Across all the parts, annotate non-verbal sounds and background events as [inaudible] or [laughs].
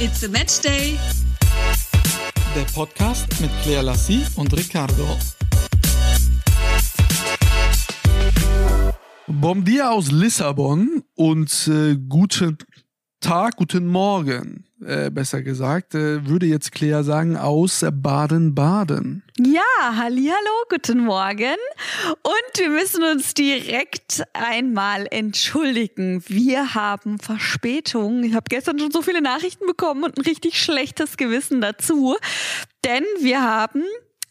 It's a Match Day. Der Podcast mit Claire Lassie und Ricardo. Bom dia aus Lissabon und äh, guten Tag, guten Morgen, äh, besser gesagt, äh, würde jetzt Claire sagen, aus Baden-Baden. Ja, hallo, guten Morgen. Und wir müssen uns direkt einmal entschuldigen. Wir haben Verspätung. Ich habe gestern schon so viele Nachrichten bekommen und ein richtig schlechtes Gewissen dazu. Denn wir haben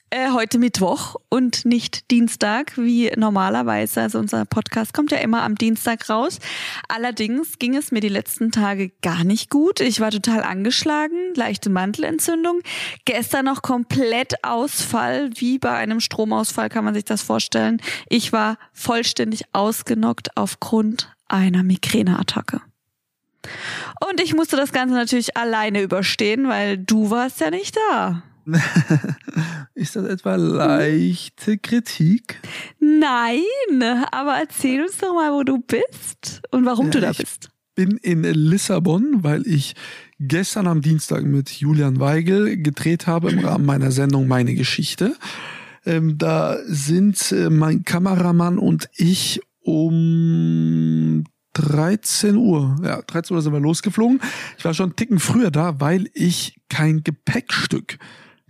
äh, heute Mittwoch und nicht Dienstag, wie normalerweise. Also unser Podcast kommt ja immer am Dienstag raus. Allerdings ging es mir die letzten Tage gar nicht gut. Ich war total angeschlagen, leichte Mandelentzündung. Gestern noch komplett Ausfall, wie bei einem Stromausfall kann man sich das vorstellen. Ich war vollständig ausgenockt aufgrund einer Migräneattacke. Und ich musste das Ganze natürlich alleine überstehen, weil du warst ja nicht da. [laughs] Ist das etwa leichte Kritik? Nein, aber erzähl uns doch mal, wo du bist und warum Ja, du da ich bist. bin in Lissabon, weil ich gestern am Dienstag mit Julian Weigel gedreht habe im Rahmen meiner Sendung Meine Geschichte. Ähm, da sind äh, mein Kameramann und ich um 13 Uhr, ja, 13 Uhr sind wir losgeflogen. Ich war schon einen Ticken früher da, weil ich kein Gepäckstück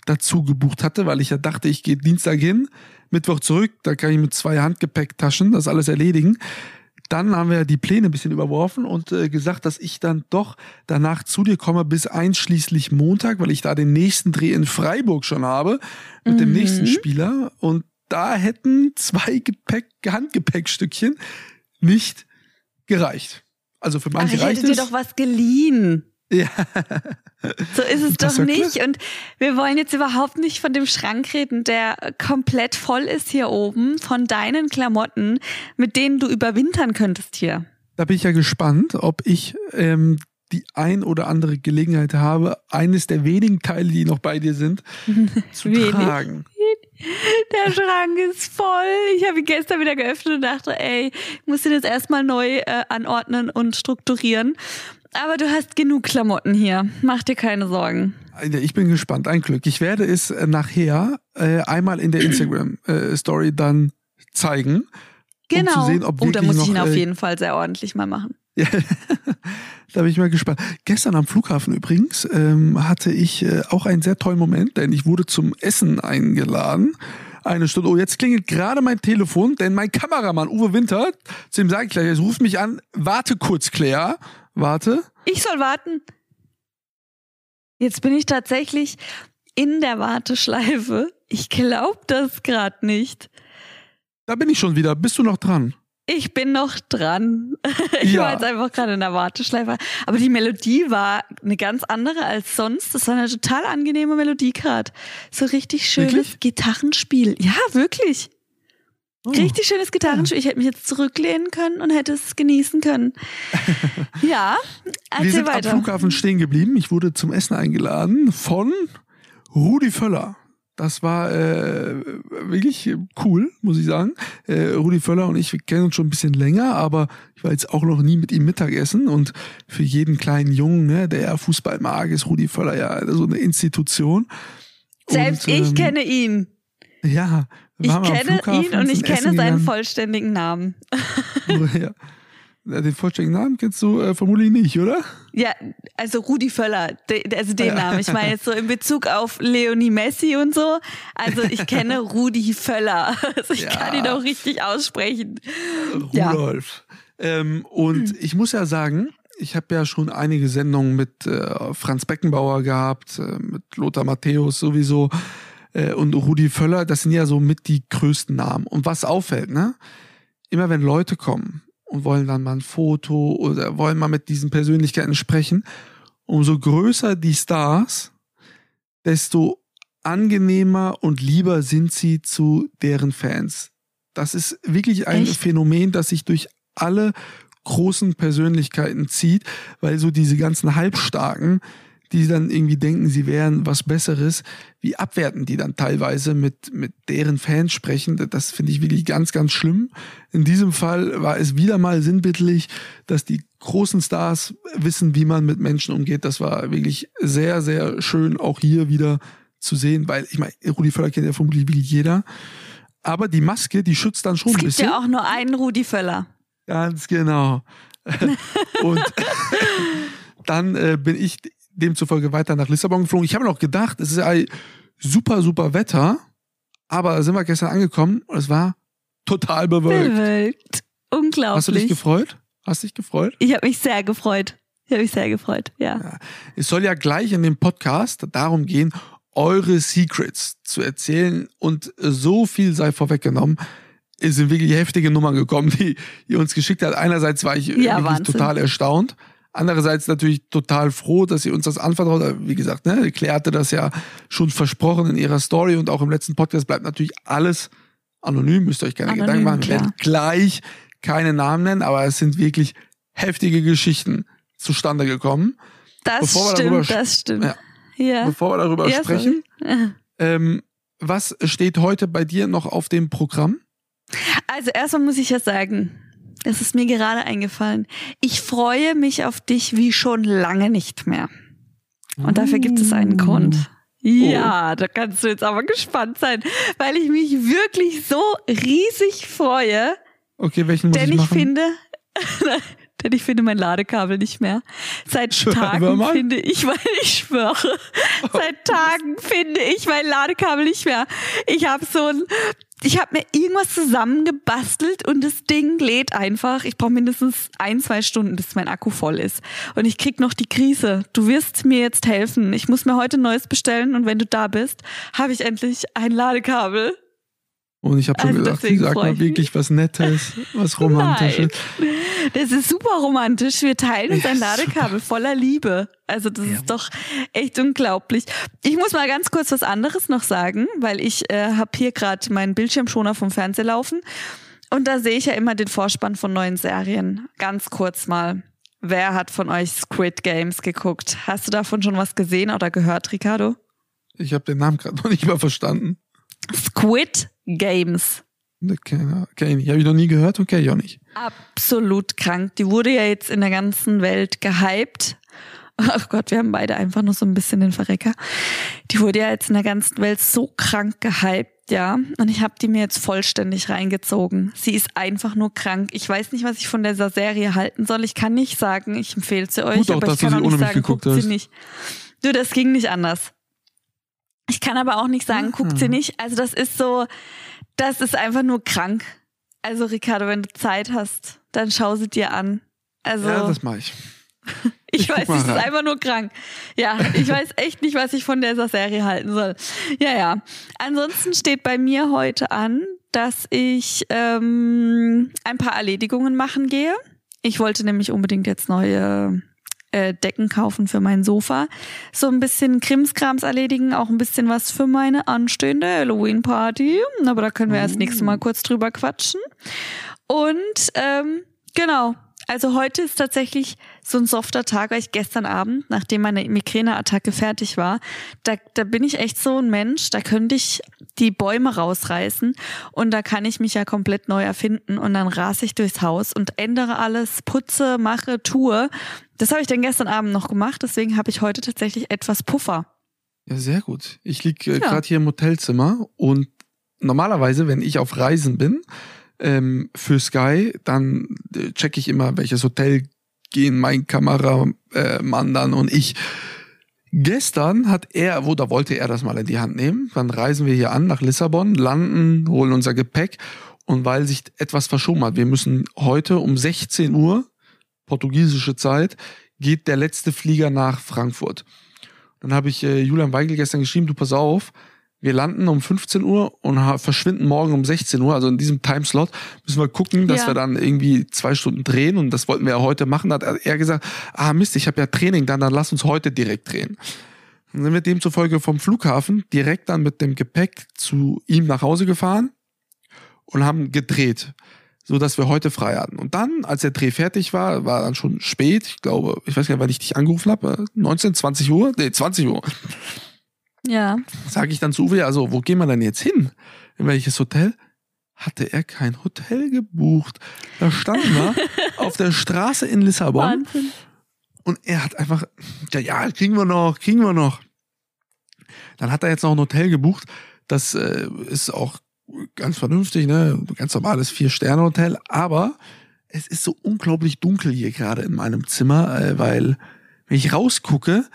dazu gebucht hatte, weil ich ja dachte, ich gehe Dienstag hin, Mittwoch zurück, da kann ich mit zwei Handgepäcktaschen das alles erledigen. Dann haben wir die Pläne ein bisschen überworfen und äh, gesagt, dass ich dann doch danach zu dir komme bis einschließlich Montag, weil ich da den nächsten Dreh in Freiburg schon habe mit dem Mhm. nächsten Spieler und da hätten zwei Gepäck, Handgepäckstückchen nicht gereicht. Also für Ach, manche ich reicht hätte dir doch was geliehen. Ja. So ist es doch nicht. Und wir wollen jetzt überhaupt nicht von dem Schrank reden, der komplett voll ist hier oben, von deinen Klamotten, mit denen du überwintern könntest hier. Da bin ich ja gespannt, ob ich ähm, die ein oder andere Gelegenheit habe, eines der wenigen Teile, die noch bei dir sind, [laughs] zu tragen. Der Schrank ist voll. Ich habe ihn gestern wieder geöffnet und dachte, ey, ich muss den jetzt erstmal neu äh, anordnen und strukturieren. Aber du hast genug Klamotten hier. Mach dir keine Sorgen. Also Ich bin gespannt, ein Glück. Ich werde es äh, nachher äh, einmal in der Instagram-Story dann zeigen. Genau. Um zu sehen, ob oh, da muss ich ihn noch, auf äh, jeden Fall sehr ordentlich mal machen. [laughs] Da bin ich mal gespannt. Gestern am Flughafen übrigens ähm, hatte ich äh, auch einen sehr tollen Moment, denn ich wurde zum Essen eingeladen. Eine Stunde. Oh, jetzt klingelt gerade mein Telefon, denn mein Kameramann Uwe Winter, zu dem sage ich gleich, jetzt ruft mich an. Warte kurz, Claire. Warte. Ich soll warten. Jetzt bin ich tatsächlich in der Warteschleife. Ich glaube das gerade nicht. Da bin ich schon wieder. Bist du noch dran? Ich bin noch dran. [laughs] Ich Ja. war jetzt einfach gerade in der Warteschleife. Aber die Melodie war eine ganz andere als sonst. Das war eine total angenehme Melodie gerade. So richtig schönes Wirklich? Gitarrenspiel. Ja, wirklich. Oh. Richtig schönes Gitarrenspiel. Ich hätte mich jetzt zurücklehnen können und hätte es genießen können. [laughs] Ja, Wir sind weiter. am Flughafen stehen geblieben. Ich wurde zum Essen eingeladen von Rudi Völler. Das war äh, wirklich cool, muss ich sagen. Äh, Rudi Völler und ich, wir kennen uns schon ein bisschen länger, aber ich war jetzt auch noch nie mit ihm Mittagessen. Und für jeden kleinen Jungen, ne, der ja Fußball mag, ist Rudi Völler ja so eine Institution. Selbst Und, ich ähm, kenne ihn. Ja, Ich kenne ihn und ich kenne essen seinen gegangen. vollständigen Namen. [laughs] ja. Den vollständigen Namen kennst du äh, vermutlich nicht, oder? Ja, also Rudi Völler, de, also den Ja. Namen. Ich meine jetzt so in Bezug auf Leonie Messi und so. Also ich kenne [laughs] Rudi Völler. Also ich Ja. kann ihn auch richtig aussprechen. Ja. Rudolf. Ähm, und ich muss ja sagen, ich habe ja schon einige Sendungen mit äh, Franz Beckenbauer gehabt, äh, mit Lothar Matthäus sowieso äh, und Rudi Völler. Das sind ja so mit die größten Namen. Und was auffällt, ne? Immer wenn Leute kommen und wollen dann mal ein Foto oder wollen mal mit diesen Persönlichkeiten sprechen, umso größer die Stars, desto angenehmer und lieber sind sie zu deren Fans. Das ist wirklich ein Echt? Phänomen, das sich durch alle großen Persönlichkeiten zieht, weil so diese ganzen Halbstarken, die dann irgendwie denken, sie wären was Besseres, wie abwerten die dann teilweise mit, mit deren Fans sprechen. Das finde ich wirklich ganz, ganz schlimm. In diesem Fall war es wieder mal sinnbildlich, dass die großen Stars wissen, wie man mit Menschen umgeht. Das war wirklich sehr, sehr schön, auch hier wieder zu sehen, weil ich meine, Rudi Völler kennt ja vermutlich wirklich jeder. Aber die Maske, die schützt dann schon es ein bisschen. Es gibt ja auch nur einen Rudi Völler. Ganz genau. [laughs] und [laughs] dann äh, bin ich demzufolge weiter nach Lissabon geflogen. Ich habe noch gedacht, es ist ein super, super Wetter, aber sind wir gestern angekommen und es war total bewölkt. Bewölkt. Unglaublich. Hast du dich gefreut? Hast du dich gefreut? Ich habe mich sehr gefreut. Ich habe mich sehr gefreut, ja. ja. Es soll ja gleich in dem Podcast darum gehen, eure Secrets zu erzählen und so viel sei vorweggenommen. Es sind wirklich heftige Nummern gekommen, die ihr uns geschickt hat. Einerseits war ich ja, total erstaunt. Andererseits natürlich total froh, dass sie uns das anvertraut. Wie gesagt, ne, Claire hatte das ja schon versprochen in ihrer Story und auch im letzten Podcast bleibt natürlich alles anonym. Müsst ihr euch keine anonym, Gedanken machen. Wir werden gleich keine Namen nennen, aber es sind wirklich heftige Geschichten zustande gekommen. Das Bevor stimmt, das stimmt. Ja, ja. Bevor wir darüber ja, sprechen, [laughs] ähm, was steht heute bei dir noch auf dem Programm? Also erstmal muss ich ja sagen, es ist mir gerade eingefallen. Ich freue mich auf dich wie schon lange nicht mehr. Und dafür gibt es einen Grund. Oh. Ja, da kannst du jetzt aber gespannt sein, weil ich mich wirklich so riesig freue. Okay, welchen muss denn ich, ich finde, [laughs] denn ich finde mein Ladekabel nicht mehr. Seit Schwör Tagen finde ich, weil ich schwöre, seit Tagen finde ich mein Ladekabel nicht mehr. Ich habe so ein ich habe mir irgendwas zusammengebastelt und das Ding lädt einfach. Ich brauche mindestens ein, zwei Stunden, bis mein Akku voll ist. Und ich krieg noch die Krise. Du wirst mir jetzt helfen. Ich muss mir heute neues bestellen und wenn du da bist, habe ich endlich ein Ladekabel. Und ich habe schon also gesagt, sie sagt mal wirklich was Nettes, was [laughs] Romantisches. Nein. Das ist super romantisch. Wir teilen uns ein Ladekabel voller Liebe. Also das ja. ist doch echt unglaublich. Ich muss mal ganz kurz was anderes noch sagen, weil ich äh, habe hier gerade meinen Bildschirmschoner vom Fernseher laufen. Und da sehe ich ja immer den Vorspann von neuen Serien. Ganz kurz mal. Wer hat von euch Squid Games geguckt? Hast du davon schon was gesehen oder gehört, Ricardo? Ich habe den Namen gerade noch nicht mal verstanden. Squid Games. Okay, okay. Habe ich noch nie gehört, okay, ich auch nicht. Absolut krank. Die wurde ja jetzt in der ganzen Welt gehypt. Ach Gott, wir haben beide einfach nur so ein bisschen den Verrecker. Die wurde ja jetzt in der ganzen Welt so krank gehypt, ja. Und ich habe die mir jetzt vollständig reingezogen. Sie ist einfach nur krank. Ich weiß nicht, was ich von dieser Serie halten soll. Ich kann nicht sagen, ich empfehle sie euch, Gut auch, aber ich kann auch nicht sagen, guckt sie nicht. Du, das ging nicht anders. Ich kann aber auch nicht sagen, guckt sie ah. nicht. Also das ist so, das ist einfach nur krank. Also Ricardo, wenn du Zeit hast, dann schau sie dir an. Also ja, das mache [laughs] ich. ich, ich weiß, es ist einfach nur krank. Ja, ich weiß echt nicht, was ich von dieser Serie halten soll. Ja, ja. Ansonsten steht bei mir heute an, dass ich ähm, ein paar Erledigungen machen gehe. Ich wollte nämlich unbedingt jetzt neue äh, Decken kaufen für mein Sofa. So ein bisschen Krimskrams erledigen, auch ein bisschen was für meine anstehende Halloween-Party. Aber da können wir erst nächstes Mal kurz drüber quatschen. Und ähm, genau, also heute ist tatsächlich so ein softer Tag, weil ich gestern Abend, nachdem meine Migräneattacke fertig war, da, da bin ich echt so ein Mensch, da könnte ich die Bäume rausreißen und da kann ich mich ja komplett neu erfinden und dann rase ich durchs Haus und ändere alles, putze, mache, tue. Das habe ich dann gestern Abend noch gemacht, deswegen habe ich heute tatsächlich etwas Puffer. Ja, sehr gut. Ich liege äh, ja. gerade hier im Hotelzimmer und normalerweise, wenn ich auf Reisen bin, ähm, für Sky, dann äh, checke ich immer, welches Hotel gehen mein Kameramann äh, dann und ich. Gestern hat er, wo da wollte er das mal in die Hand nehmen. Dann reisen wir hier an nach Lissabon, landen, holen unser Gepäck und weil sich etwas verschoben hat, wir müssen heute um 16 Uhr portugiesische Zeit geht der letzte Flieger nach Frankfurt. Dann habe ich äh, Julian Weigel gestern geschrieben, du pass auf, wir landen um 15 Uhr und verschwinden morgen um 16 Uhr. Also in diesem Timeslot müssen wir gucken, dass ja. wir dann irgendwie zwei Stunden drehen. Und das wollten wir ja heute machen. Da hat er gesagt, ah Mist, ich habe ja Training, dann, dann lass uns heute direkt drehen. Dann sind wir demzufolge vom Flughafen direkt dann mit dem Gepäck zu ihm nach Hause gefahren und haben gedreht. so dass wir heute frei hatten. Und dann, als der Dreh fertig war, war dann schon spät. Ich glaube, ich weiß gar nicht, wann ich dich angerufen habe. 19, 20 Uhr? Nee, 20 Uhr. Ja. Sage ich dann zu Uwe, also wo gehen wir denn jetzt hin? In welches Hotel? Hatte er kein Hotel gebucht. Da standen wir [laughs] auf der Straße in Lissabon. Wahnsinn. Und er hat einfach, ja, ja, kriegen wir noch, kriegen wir noch. Dann hat er jetzt noch ein Hotel gebucht. Das äh, ist auch ganz vernünftig, ne? Ganz normales Vier-Sterne-Hotel. Aber es ist so unglaublich dunkel hier gerade in meinem Zimmer, äh, weil wenn ich rausgucke,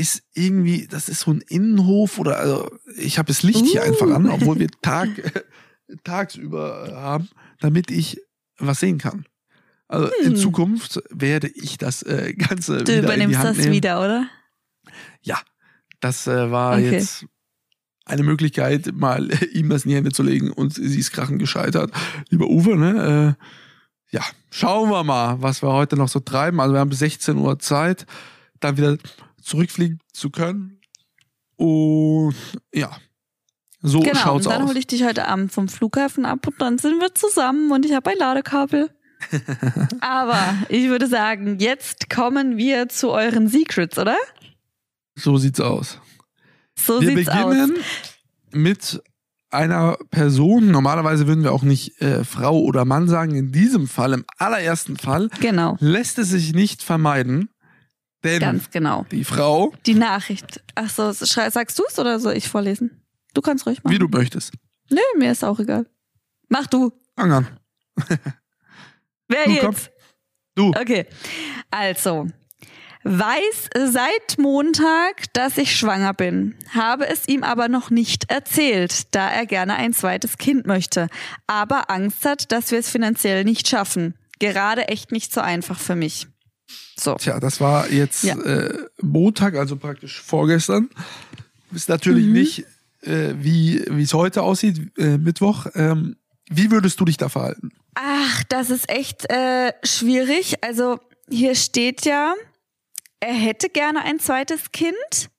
ist irgendwie, das ist so ein Innenhof oder also ich habe das Licht hier Uh. einfach an, obwohl wir [laughs] Tag, [laughs] tagsüber äh, haben, damit ich was sehen kann. Also in Hm. Zukunft werde ich das äh, Ganze Du in übernimmst das nehmen. wieder, oder? Ja, das äh, war Okay. jetzt eine Möglichkeit, mal äh, [laughs] ihm das in die Hände zu legen und sie ist krachen gescheitert. Lieber Uwe, ne? Äh, ja, schauen wir mal, was wir heute noch so treiben. Also wir haben bis 16 Uhr Zeit, dann wieder zurückfliegen zu können. Und ja, so genau. Und schaut's dann aus. hole ich dich heute Abend vom Flughafen ab und dann sind wir zusammen und ich habe ein Ladekabel. [laughs] Aber ich würde sagen, jetzt kommen wir zu euren Secrets, oder? So sieht's aus. So wir sieht's aus. beginnen mit einer Person. Normalerweise würden wir auch nicht äh, Frau oder Mann sagen. In diesem Fall, im allerersten Fall, Genau, lässt es sich nicht vermeiden, denn ganz genau. die Frau, Die Nachricht. Ach so, schrei- sagst du es oder soll ich vorlesen? Du kannst ruhig machen. wie du möchtest, Nö, mir ist auch egal. Mach du. fang an. [laughs] Wer Du, komm. jetzt? Du. Okay. Also, weiß seit Montag, dass ich schwanger bin, habe es ihm aber noch nicht erzählt, da er gerne ein zweites Kind möchte, aber Angst hat, dass wir es finanziell nicht schaffen. Gerade echt nicht so einfach für mich. So. Tja, das war jetzt Ja. äh, Montag, also praktisch vorgestern. Ist natürlich Mhm. nicht, äh, wie wie es heute aussieht, äh, Mittwoch. Ähm, wie würdest du dich da verhalten? Ach, das ist echt äh, schwierig. Also hier steht ja, er hätte gerne ein zweites Kind,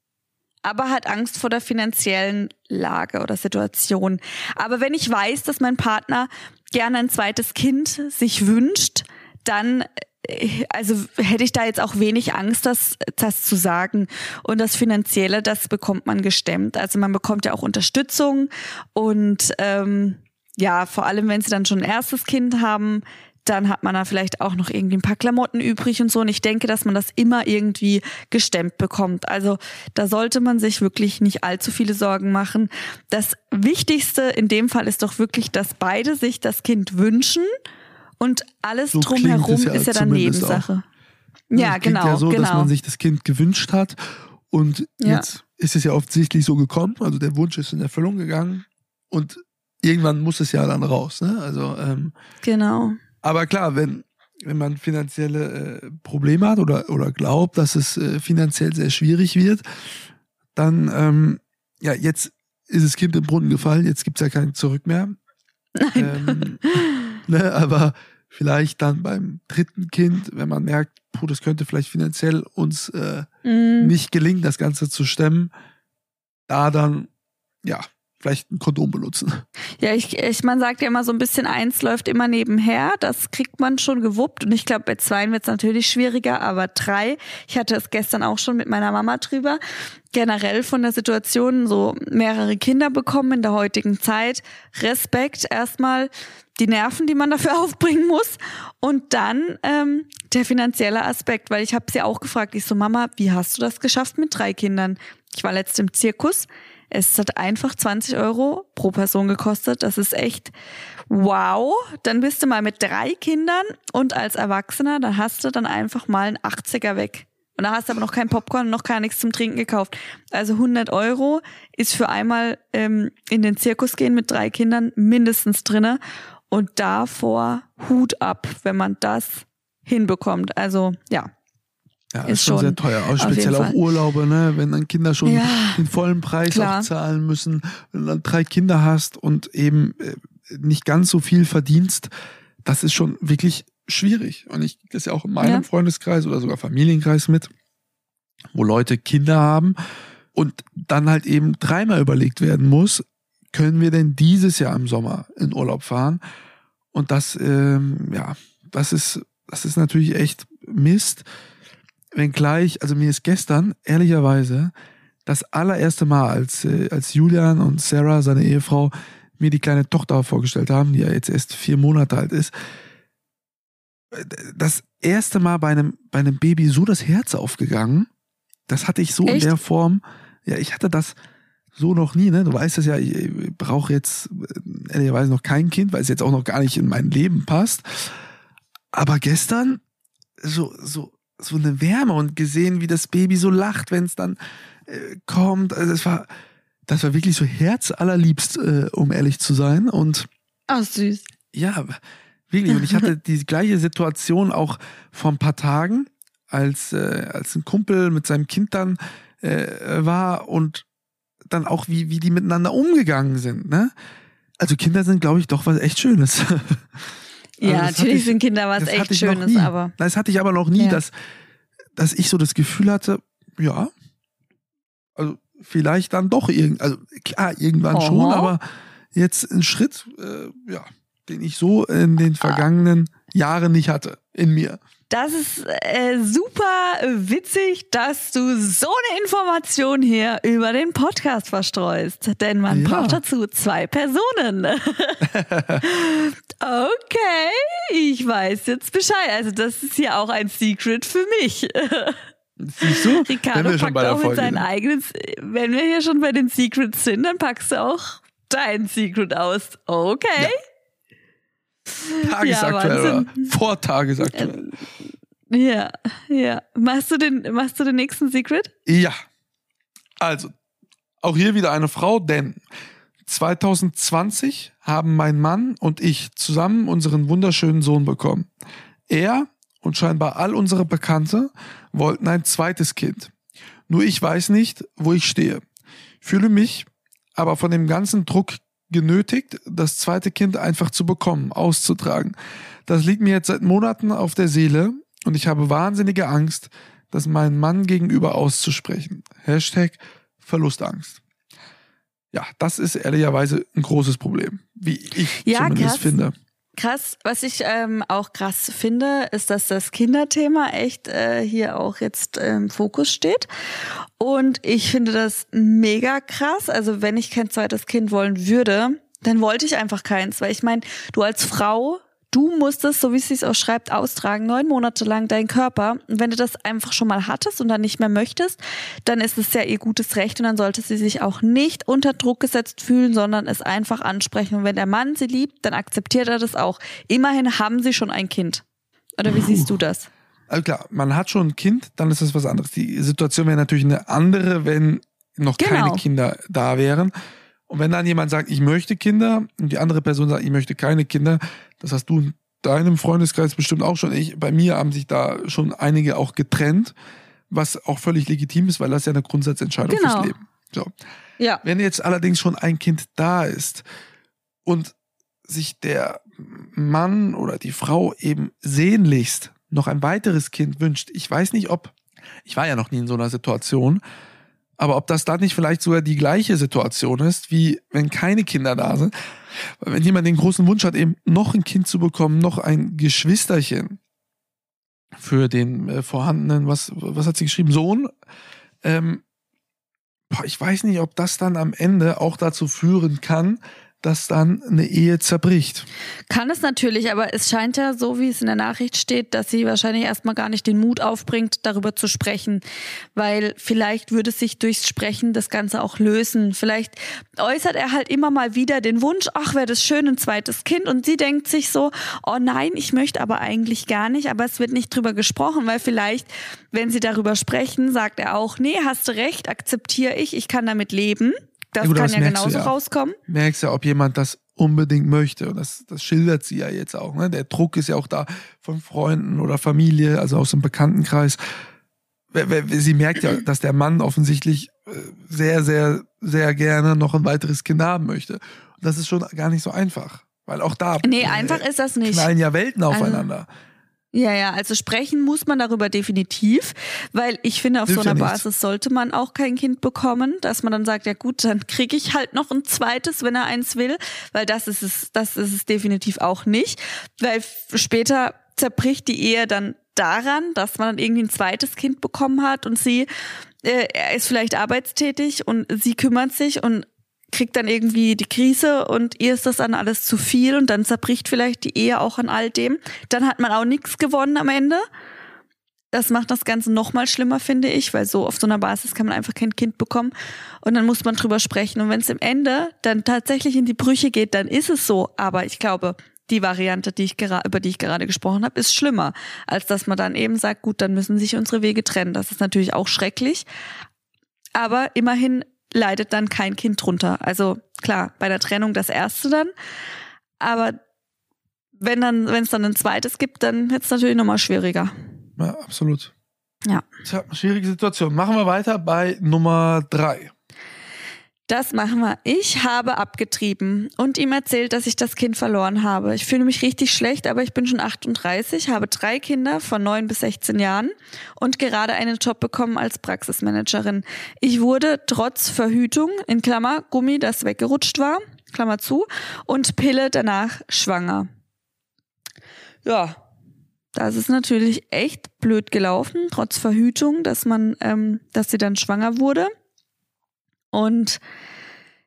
aber hat Angst vor der finanziellen Lage oder Situation. Aber wenn ich weiß, dass mein Partner gerne ein zweites Kind sich wünscht, dann [laughs] also hätte ich da jetzt auch wenig Angst, das, das zu sagen. Und das Finanzielle, das bekommt man gestemmt. Also man bekommt ja auch Unterstützung und ähm, ja, vor allem wenn sie dann schon ein erstes Kind haben, dann hat man da vielleicht auch noch irgendwie ein paar Klamotten übrig und so. Und ich denke, dass man das immer irgendwie gestemmt bekommt. Also da sollte man sich wirklich nicht allzu viele Sorgen machen. Das Wichtigste in dem Fall ist doch wirklich, dass beide sich das Kind wünschen und alles So drumherum es ja ist ja dann Nebensache. Es Ja, klingt genau, ja so, genau. dass man sich das Kind gewünscht hat und Ja. jetzt ist es ja offensichtlich so gekommen. Also der Wunsch ist in Erfüllung gegangen und irgendwann muss es ja dann raus. Ne? Also ähm, genau. Aber klar, wenn, wenn man finanzielle äh, Probleme hat oder, oder glaubt, dass es äh, finanziell sehr schwierig wird, dann, ähm, ja, jetzt ist das Kind im Brunnen gefallen, jetzt gibt's ja kein Zurück mehr. Ähm, [laughs] ne, aber vielleicht dann beim dritten Kind, wenn man merkt, puh, das könnte vielleicht finanziell uns äh, Mm. nicht gelingen, das Ganze zu stemmen, da dann, ja, vielleicht ein Kondom benutzen. Ja, ich, ich man sagt ja immer so ein bisschen, eins läuft immer nebenher. Das kriegt man schon gewuppt. Und ich glaube, bei zweien wird es natürlich schwieriger, aber drei, ich hatte es gestern auch schon mit meiner Mama drüber, generell von der Situation, so mehrere Kinder bekommen in der heutigen Zeit. Respekt erstmal die Nerven, die man dafür [laughs] aufbringen muss. Und dann ähm, der finanzielle Aspekt, weil ich habe sie auch gefragt, ich so, Mama, wie hast du das geschafft mit drei Kindern? Ich war letzt im Zirkus. Es hat einfach 20 Euro pro Person gekostet. Das ist echt wow. Dann bist du mal mit drei Kindern und als Erwachsener, da hast du dann einfach mal einen 80er weg. Und da hast du aber noch kein Popcorn und noch gar nichts zum Trinken gekauft. Also 100 Euro ist für einmal ähm, in den Zirkus gehen mit drei Kindern mindestens drinne. Und davor Hut ab, wenn man das hinbekommt. Also ja, Ja, Ist ist schon schon sehr teuer. Auch speziell auch. Urlaube, ne? Wenn dann Kinder schon Ja, den vollen Preis klar. auch zahlen müssen, wenn du dann drei Kinder hast und eben äh, nicht ganz so viel verdienst, das ist schon wirklich schwierig. Und ich krieg das ja auch in meinem Ja. Freundeskreis oder sogar Familienkreis mit, wo Leute Kinder haben und dann halt eben dreimal überlegt werden muss, können wir denn dieses Jahr im Sommer in Urlaub fahren? Und das, ähm, ja, das ist, das ist natürlich echt Mist. Wenngleich, also mir ist gestern, ehrlicherweise, das allererste Mal, als, äh, als Julian und Sarah, seine Ehefrau, mir die kleine Tochter vorgestellt haben, die ja jetzt erst vier Monate alt ist, das erste Mal bei einem, bei einem Baby so das Herz aufgegangen. Das hatte ich so Echt? in der Form. Ja, ich hatte das so noch nie, ne? Du weißt es ja, ich brauche jetzt äh, ehrlicherweise noch kein Kind, weil es jetzt auch noch gar nicht in mein Leben passt. Aber gestern so, so, so eine Wärme und gesehen, wie das Baby so lacht, wenn es dann äh, kommt. Also es war, das war wirklich so herzallerliebst, äh, um ehrlich zu sein. Und oh, süß. Ja, wirklich. Und ich hatte [laughs] die gleiche Situation auch vor ein paar Tagen, als, äh, als ein Kumpel mit seinem Kind dann äh, war und dann auch, wie, wie die miteinander umgegangen sind. Ne? Also Kinder sind, glaube ich, doch was echt Schönes. [laughs] Also ja, natürlich ich, sind Kinder was echt Schönes, aber. Das hatte ich aber noch nie, ja. dass, dass ich so das Gefühl hatte, ja, also vielleicht dann doch irgend, also klar, irgendwann Oho. schon, aber jetzt ein Schritt, äh, ja, den ich so in den vergangenen ah. Jahren nicht hatte in mir. Das ist äh, super witzig, dass du so eine Information hier über den Podcast verstreust. Denn man ja. braucht dazu zwei Personen. [laughs] okay, ich weiß jetzt Bescheid. Also das ist hier auch ein Secret für mich. [laughs] Siehst du? Ricardo wenn wir schon bei der auch Folge mit seinen eigenen, wenn wir hier schon bei den Secrets sind, dann packst du auch dein Secret aus. Okay. Ja. [laughs] Tagesaktuell ja, oder vor tagesaktuell. Ja, ja. Machst du den, machst du den nächsten Secret? Ja. Also, auch hier wieder eine Frau, denn 2020 haben mein Mann und ich zusammen unseren wunderschönen Sohn bekommen. Er und scheinbar all unsere Bekannte wollten ein zweites Kind. Nur ich weiß nicht, wo ich stehe. Fühle mich aber von dem ganzen Druck genötigt, das zweite Kind einfach zu bekommen, auszutragen. Das liegt mir jetzt seit Monaten auf der Seele und ich habe wahnsinnige Angst, das meinem Mann gegenüber auszusprechen. Hashtag Verlustangst. Ja, das ist ehrlicherweise ein großes Problem, wie ich ja, zumindest krass. finde. Krass, was ich ähm, auch krass finde, ist, dass das Kinderthema echt äh, hier auch jetzt im ähm, Fokus steht. Und ich finde das mega krass. Also wenn ich kein zweites Kind wollen würde, dann wollte ich einfach keins. Weil ich meine, du als Frau Du musstest, so wie es sich auch schreibt, austragen, neun Monate lang deinen Körper. Und wenn du das einfach schon mal hattest und dann nicht mehr möchtest, dann ist es ja ihr gutes Recht und dann sollte sie sich auch nicht unter Druck gesetzt fühlen, sondern es einfach ansprechen. Und wenn der Mann sie liebt, dann akzeptiert er das auch. Immerhin haben sie schon ein Kind. Oder wie siehst du das? Also klar, man hat schon ein Kind, dann ist das was anderes. Die Situation wäre natürlich eine andere, wenn noch genau. keine Kinder da wären. Und wenn dann jemand sagt, ich möchte Kinder und die andere Person sagt, ich möchte keine Kinder, das hast du in deinem Freundeskreis bestimmt auch schon. Ich, bei mir haben sich da schon einige auch getrennt, was auch völlig legitim ist, weil das ja eine Grundsatzentscheidung genau. fürs Leben. So. Ja. Wenn jetzt allerdings schon ein Kind da ist und sich der Mann oder die Frau eben sehnlichst noch ein weiteres Kind wünscht, ich weiß nicht, ob, ich war ja noch nie in so einer Situation, aber ob das dann nicht vielleicht sogar die gleiche Situation ist, wie wenn keine Kinder da sind. Wenn jemand den großen Wunsch hat, eben noch ein Kind zu bekommen, noch ein Geschwisterchen für den äh, vorhandenen, was, was hat sie geschrieben, Sohn, ähm, boah, ich weiß nicht, ob das dann am Ende auch dazu führen kann, dass dann eine Ehe zerbricht. Kann es natürlich, aber es scheint ja so, wie es in der Nachricht steht, dass sie wahrscheinlich erstmal gar nicht den Mut aufbringt, darüber zu sprechen, weil vielleicht würde sich durchs Sprechen das Ganze auch lösen. Vielleicht äußert er halt immer mal wieder den Wunsch, ach, wäre das schön, ein zweites Kind und sie denkt sich so, oh nein, ich möchte aber eigentlich gar nicht, aber es wird nicht drüber gesprochen, weil vielleicht, wenn sie darüber sprechen, sagt er auch, nee, hast du recht, akzeptiere ich, ich kann damit leben. Das ja, kann ja genauso ja. rauskommen. Merkst ja, ob jemand das unbedingt möchte. Und das, das schildert sie ja jetzt auch. Ne? Der Druck ist ja auch da von Freunden oder Familie, also aus dem Bekanntenkreis. Sie merkt ja, [clears throat] dass der Mann offensichtlich äh, sehr, sehr, sehr gerne noch ein weiteres Kind haben möchte. Und das ist schon gar nicht so einfach. Weil auch da nee, einfach ist das nicht. knallen ja Welten aufeinander. Ja, ja, also sprechen muss man darüber definitiv, weil ich finde, auf Hilft so einer ja. Basis sollte man auch kein Kind bekommen, dass man dann sagt, ja gut, dann kriege ich halt noch ein zweites, wenn er eins will, weil das ist es, das ist es definitiv auch nicht, weil später zerbricht die Ehe dann daran, dass man dann irgendwie ein zweites Kind bekommen hat und sie, äh, er ist vielleicht arbeitstätig und sie kümmert sich und kriegt dann irgendwie die Krise und ihr ist das dann alles zu viel und dann zerbricht vielleicht die Ehe auch an all dem. Dann hat man auch nichts gewonnen am Ende. Das macht das Ganze noch mal schlimmer, finde ich, weil so auf so einer Basis kann man einfach kein Kind bekommen und dann muss man drüber sprechen. Und wenn es im Ende dann tatsächlich in die Brüche geht, dann ist es so. Aber ich glaube, die Variante, die ich über die ich gerade gesprochen habe, ist schlimmer, als dass man dann eben sagt, gut, dann müssen sich unsere Wege trennen. Das ist natürlich auch schrecklich. Aber immerhin leidet dann kein Kind drunter. Also klar, bei der Trennung das erste dann. Aber wenn dann, wenn es dann ein zweites gibt, dann wird es natürlich nochmal schwieriger. Ja, absolut. Ja. Tja, schwierige Situation. Machen wir weiter bei Nummer drei. Das machen wir. Ich habe abgetrieben und ihm erzählt, dass ich das Kind verloren habe. Ich fühle mich richtig schlecht, aber ich bin schon 38, habe drei Kinder von 9 bis 16 Jahren und gerade einen Job bekommen als Praxismanagerin. Ich wurde trotz Verhütung, in Klammer, Gummi, das weggerutscht war, Klammer zu, und Pille danach schwanger. Ja, das ist natürlich echt blöd gelaufen, trotz Verhütung, dass man, ähm, dass sie dann schwanger wurde. Und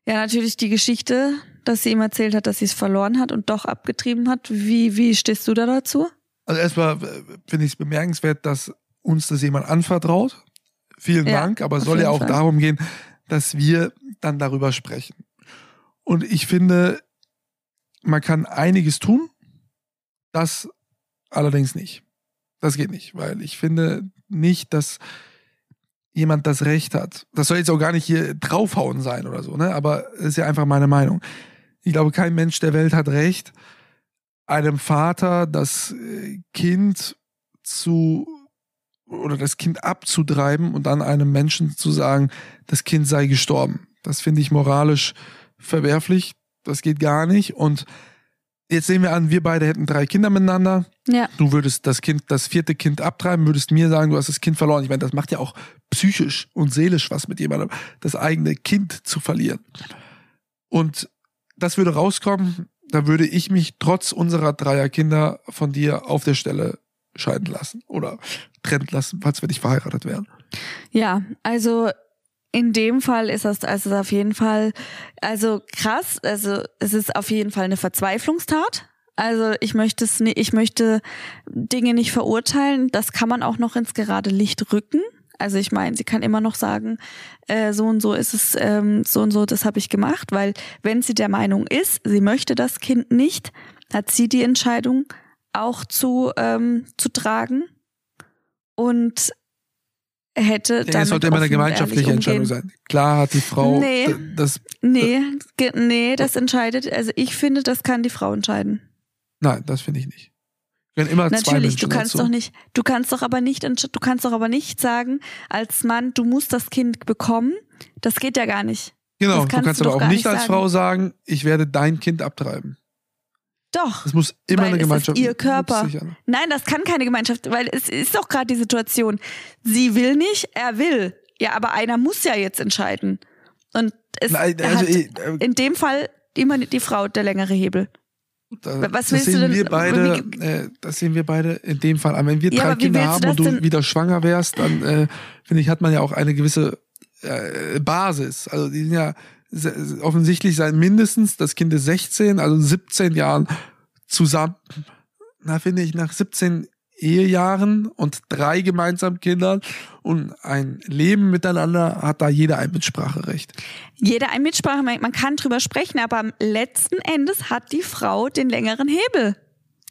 ja, natürlich die Geschichte, dass sie ihm erzählt hat, dass sie es verloren hat und doch abgetrieben hat. Wie, wie stehst du da dazu? Also erstmal äh, finde ich es bemerkenswert, dass uns das jemand anvertraut. Vielen Ja, Dank, aber soll ja auch Fall. darum gehen, dass wir dann darüber sprechen. Und ich finde, man kann einiges tun, das allerdings nicht. Das geht nicht, weil ich finde nicht, dass jemand das Recht hat. Das soll jetzt auch gar nicht hier draufhauen sein oder so, ne? Aber ist ja einfach meine Meinung. Ich glaube, kein Mensch der Welt hat Recht, einem Vater das äh, Kind zu oder das Kind abzutreiben und dann einem Menschen zu sagen, das Kind sei gestorben. Das finde ich moralisch verwerflich. Das geht gar nicht. Und jetzt sehen wir an, wir beide hätten drei Kinder miteinander. Ja. Du würdest das Kind, das vierte Kind abtreiben, würdest mir sagen, du hast das Kind verloren. Ich meine, das macht ja auch psychisch und seelisch was mit jemandem, das eigene Kind zu verlieren. Und das würde rauskommen, da würde ich mich trotz unserer dreier Kinder von dir auf der Stelle scheiden lassen oder trennen lassen, falls wir nicht verheiratet wären. Ja, also in dem Fall ist das also auf jeden Fall, also krass, also es ist auf jeden Fall eine Verzweiflungstat. Also ich möchte es nicht, ich möchte Dinge nicht verurteilen. Das kann man auch noch ins gerade Licht rücken. Also ich meine, sie kann immer noch sagen, äh, so und so ist es, ähm, so und so, das habe ich gemacht, weil wenn sie der Meinung ist, sie möchte das Kind nicht, hat sie die Entscheidung auch zu ähm, zu tragen und hätte dann es sollte immer eine gemeinschaftliche Entscheidung sein. Klar hat die Frau Nee. das. Nee, nee, das entscheidet, also ich finde, das kann die Frau entscheiden. Nein, das finde ich nicht. Können immer zwei Natürlich, Menschen du kannst dazu. doch nicht, du kannst doch aber nicht, du kannst doch aber nicht sagen, als Mann, du musst das Kind bekommen. Das geht ja gar nicht. Genau, das du kannst kannst du aber doch auch nicht als sagen. Frau sagen, ich werde dein Kind abtreiben. Doch. Es muss immer eine es ist Gemeinschaft ihr Körper. Nein, das kann keine Gemeinschaft, weil es ist doch gerade die Situation. Sie will nicht, er will. Ja, aber einer muss ja jetzt entscheiden. Und es Nein, also, hat äh, in dem Fall immer die Frau der längere Hebel. Da, Was das willst du sehen denn- Wir beide, äh, das sehen wir beide in dem Fall an. Wenn wir Ja, drei Kinder du haben und du denn- wieder schwanger wärst, dann äh, finde ich, hat man ja auch eine gewisse äh, Basis. Also die sind ja offensichtlich sein mindestens, das Kind ist 16, also in 17 Jahren zusammen. Na, finde ich, nach 17 Ehejahren und drei gemeinsamen Kindern und ein Leben miteinander hat da jeder ein Mitspracherecht. Jeder ein Mitsprache, man man kann drüber sprechen, aber am letzten Endes hat die Frau den längeren Hebel.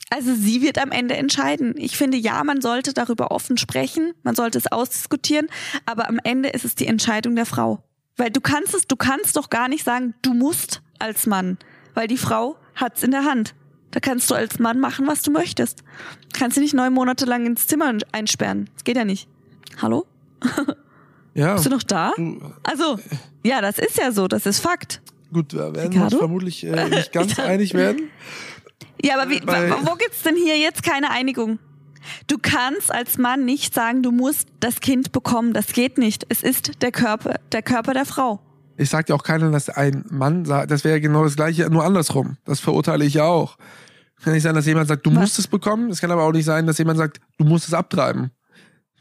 Also sie wird am Ende entscheiden. Ich finde, ja, man sollte darüber offen sprechen, man sollte es ausdiskutieren, aber am Ende ist es die Entscheidung der Frau. Weil du kannst es, du kannst doch gar nicht sagen, du musst als Mann, weil die Frau hat's in der Hand. Da kannst du als Mann machen, was du möchtest. Kannst du nicht neun Monate lang ins Zimmer einsperren. Das geht ja nicht. Hallo? [laughs] Ja, Bist du noch da? du, Also, ja, das ist ja so, das ist Fakt. gut, wir werden Ricardo? uns vermutlich äh, [laughs] nicht ganz einig werden. Ja, aber wie, wo gibt's denn hier jetzt keine Einigung? Du kannst als Mann nicht sagen, du musst das Kind bekommen. Das geht nicht. Es ist der Körper, der Körper der Frau. Ich sag ja auch keiner, dass ein Mann sagt, das wäre genau das gleiche, nur andersrum. Das verurteile ich ja auch. Kann nicht sein, dass jemand sagt, du Was? musst es bekommen. Es kann aber auch nicht sein, dass jemand sagt, du musst es abtreiben.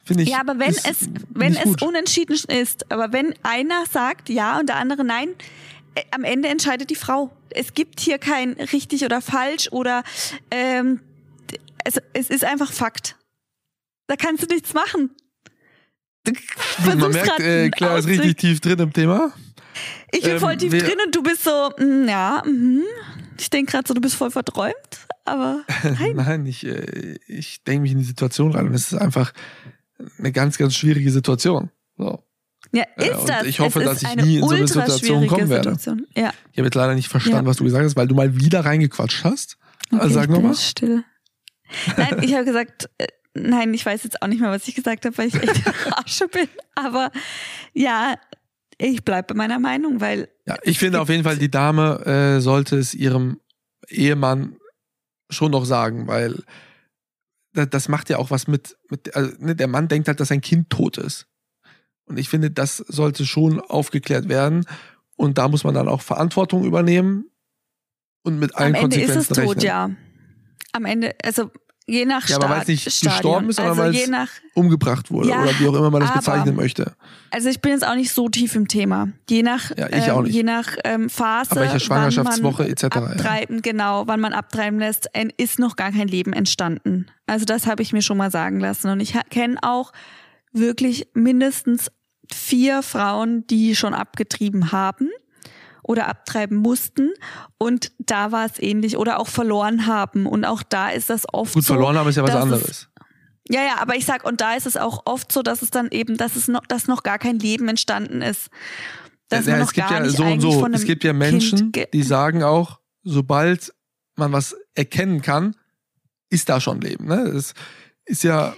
Finde ich. Ja, aber wenn es, wenn es gut. unentschieden ist, aber wenn einer sagt ja und der andere nein, äh, am Ende entscheidet die Frau. Es gibt hier kein richtig oder falsch oder ähm, es, es ist einfach Fakt. Da kannst du nichts machen. Du man merkt, äh, Claire ist richtig tief drin im Thema. Ich bin ähm, voll tief drin und du bist so, mm, ja, mhm. ich denke gerade so, du bist voll verträumt, aber [laughs] nein. Nein, ich, äh, ich denke mich in die Situation rein und es ist einfach eine ganz, ganz schwierige Situation. So. Ja, Ja, ist und das. ich hoffe, dass ich nie in so eine Situation kommen werde. Situation. Ja. Ich habe jetzt leider nicht verstanden, Ja. was du gesagt hast, weil du mal wieder reingequatscht hast. Also Okay, sag ich bin nochmal. Still. Nein, ich habe gesagt, äh, nein, ich weiß jetzt auch nicht mehr, was ich gesagt habe, weil ich echt [laughs] Arsche bin. Aber ja, ich bleibe bei meiner Meinung, weil Ja, ich finde auf jeden Fall, die Dame äh, sollte es ihrem Ehemann schon noch sagen, weil da- das macht ja auch was mit, mit also, ne, der Mann denkt halt, dass sein Kind tot ist. Und ich finde, das sollte schon aufgeklärt werden. Und da muss man dann auch Verantwortung übernehmen und mit allen am Ende ist Konsequenzen es tot, rechnen. ja. Am Ende, also je nach Ja, aber Stad- weil's nicht Stadion. gestorben ist, sondern also je nach, Umgebracht wurde Ja, oder wie auch immer man das aber- bezeichnen möchte. also ich bin jetzt auch nicht so tief im Thema. Je nach, Ja, ähm, je nach ähm, Phase, Ab welcher Schwangerschaftswoche etc., ja. abtreiben, genau, wann man abtreiben lässt, ist noch gar kein Leben entstanden. Also das habe ich mir schon mal sagen lassen. Und ich kenne auch wirklich mindestens vier Frauen, die schon abgetrieben haben oder abtreiben mussten. Und da war es ähnlich. Oder auch verloren haben. Und auch da ist das oft Gut, so. verloren haben ist ja was dass es- anderes. Ja, ja, aber ich sag, und da ist es auch oft so, dass es dann eben, dass es noch, dass noch gar kein Leben entstanden ist. Dass ja, man es gibt gar ja nicht so und so. Es gibt ja Menschen, Kind die sagen auch, sobald man was erkennen kann, ist da schon Leben. Ne? Das ist ja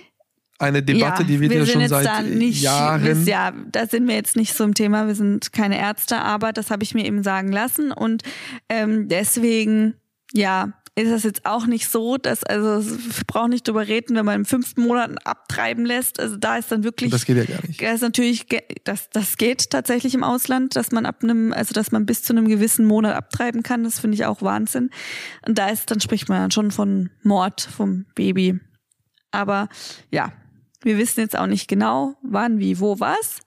eine Debatte, die wird wir ja sind schon seit nicht, Jahren. wir- Ja, da sind wir jetzt nicht so im Thema. Wir sind keine Ärzte, aber das habe ich mir eben sagen lassen und ähm, deswegen, ja, ist das jetzt auch nicht so, dass also wir brauchen nicht drüber reden, wenn man im fünften Monat abtreiben lässt. Also da ist dann wirklich das geht ja gar nicht. Das ist natürlich, das, das geht tatsächlich im Ausland, dass man ab einem, also dass man bis zu einem gewissen Monat abtreiben kann. Das finde ich auch Wahnsinn. Und da ist, dann spricht man dann schon von Mord vom Baby. Aber ja, wir wissen jetzt auch nicht genau, wann, wie, wo, was.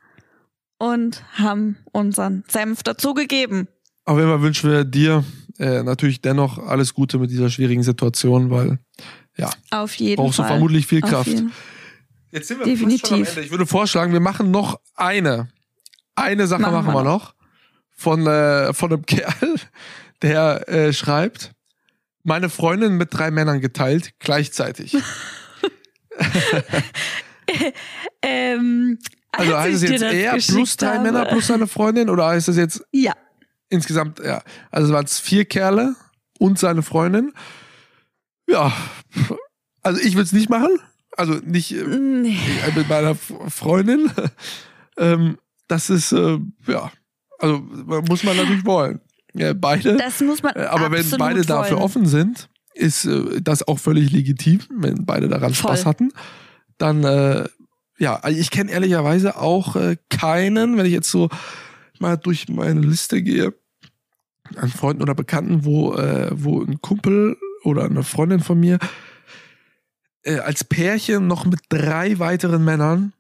Und haben unseren Senf dazu gegeben. Auf jeden Fall wünschen wir dir äh, natürlich dennoch alles Gute mit dieser schwierigen Situation, weil Auf jeden brauchst du Fall. vermutlich viel Auf Kraft. jeden- Jetzt sind wir Definitiv. fast schon am Ende. Ich würde vorschlagen, wir machen noch eine. Eine Sache machen, Machen wir wir noch. Von, äh, von einem [laughs] Kerl, der äh, schreibt, meine Freundin mit drei Männern geteilt, gleichzeitig. [laughs] [laughs] Ähm, Also als heißt es jetzt er plus drei habe- Männer plus seine Freundin oder heißt es jetzt Ja. insgesamt, ja. Also es waren es vier Kerle und seine Freundin. Ja, also ich würde es nicht machen. Also nicht äh, Nee. mit meiner Freundin. ähm, das ist, äh, ja, also muss man natürlich wollen. Ja, beide. Das muss man Äh, Aber wenn beide dafür wollen. offen sind, ist äh, das auch völlig legitim, wenn beide daran Voll. Spaß hatten. Dann, äh, ja, also ich kenne ehrlicherweise auch äh, keinen, wenn ich jetzt so mal durch meine Liste gehe, an Freunden oder Bekannten, wo, äh, wo ein Kumpel oder eine Freundin von mir äh, als Pärchen noch mit drei weiteren Männern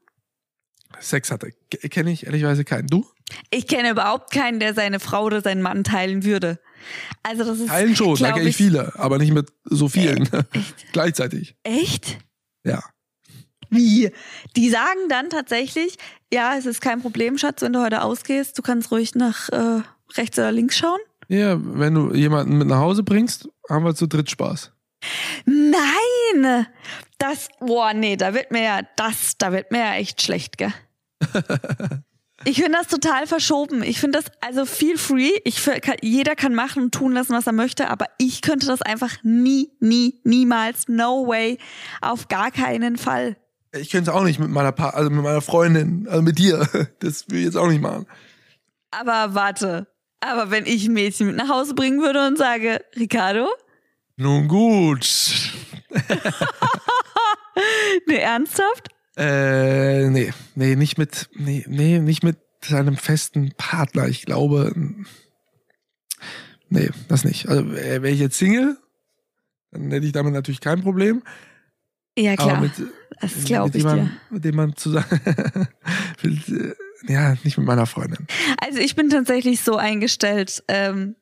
Sex hatte. Kenne ich ehrlicherweise keinen. Du? Ich kenne überhaupt keinen, der seine Frau oder seinen Mann teilen würde. Also das ist Teilen schon, da kenne ich viele, aber nicht mit so vielen [laughs] gleichzeitig. echt. Ja. Wie? Die sagen dann tatsächlich, ja, es ist kein Problem, Schatz, wenn du heute ausgehst, du kannst ruhig nach äh, rechts oder links schauen. Ja, wenn du jemanden mit nach Hause bringst, haben wir zu dritt Spaß. Nein! Das, boah, nee, da wird mir ja, das, da wird mir ja echt schlecht, gell? [laughs] Ich finde das total verschoben. Ich finde das also feel free. Ich kann, jeder kann machen und tun lassen, was er möchte, aber ich könnte das einfach nie, nie, niemals, no way, auf gar keinen Fall. Ich könnte es auch nicht mit meiner pa also mit meiner Freundin, also mit dir. [laughs] Das will ich jetzt auch nicht machen. Aber warte, aber wenn ich ein Mädchen mit nach Hause bringen würde und sage, Ricardo, Nun gut. [laughs] Nee, ernsthaft? Äh, nee, nee, nicht mit, nee, nee, nicht mit seinem festen Partner. Ich glaube, nee, das nicht. Also wäre ich jetzt Single, dann hätte ich damit natürlich kein Problem. Ja, klar. mit, das glaube ich jemandem, dir. Mit dem man zusammen, [laughs] ja, nicht mit meiner Freundin. Also ich bin tatsächlich so eingestellt, ähm,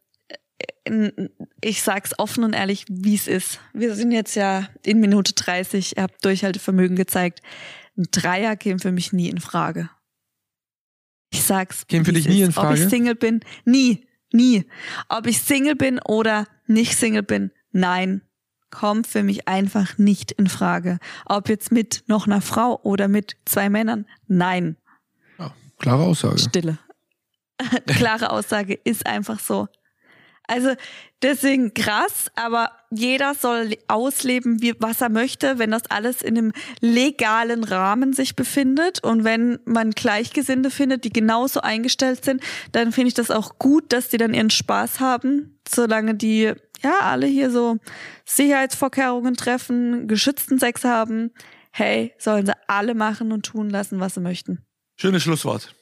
ich sag's offen und ehrlich, wie es ist. Wir sind jetzt ja in Minute 30, ihr habt Durchhaltevermögen gezeigt. Ein Dreier käme für mich nie in Frage. Ich sag's. Käme für dich nie ist. in Frage? Ob ich Single bin? Nie. Nie. Ob ich Single bin oder nicht Single bin? Nein. Kommt für mich einfach nicht in Frage. Ob jetzt mit noch einer Frau oder mit zwei Männern? Nein. Ja, klare Aussage. Stille. [laughs] klare Aussage ist einfach so. Also deswegen krass, aber jeder soll ausleben, wie, was er möchte, wenn das alles in einem legalen Rahmen sich befindet und wenn man Gleichgesinnte findet, die genauso eingestellt sind, dann finde ich das auch gut, dass die dann ihren Spaß haben, solange die ja alle hier so Sicherheitsvorkehrungen treffen, geschützten Sex haben. Hey, sollen sie alle machen und tun lassen, was sie möchten. Schönes Schlusswort.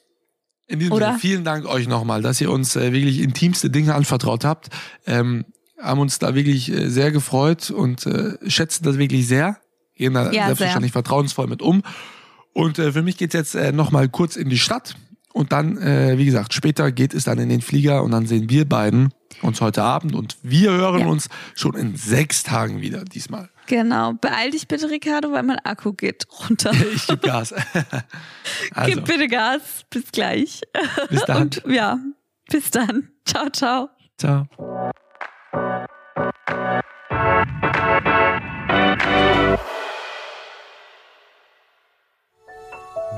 In diesem Oder? Sinne, vielen Dank euch nochmal, dass ihr uns äh, wirklich intimste Dinge anvertraut habt. Ähm, haben uns da wirklich äh, sehr gefreut und äh, schätzen das wirklich sehr. Gehen da Ja, selbstverständlich vertrauensvoll mit um. Und äh, für mich geht's jetzt äh, nochmal kurz in die Stadt. Und dann, äh, wie gesagt, später geht es dann in den Flieger und dann sehen wir beiden uns heute Abend und wir hören Ja. uns schon in sechs Tagen wieder diesmal. Genau. Beeil dich bitte, Ricardo, weil mein Akku geht runter. [laughs] Ich gebe Gas. [laughs] also, Gib bitte Gas. Bis gleich. bis dann. Und ja, bis dann. Ciao, ciao. Ciao.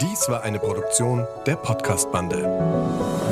Dies war eine Produktion der Podcast-Bande.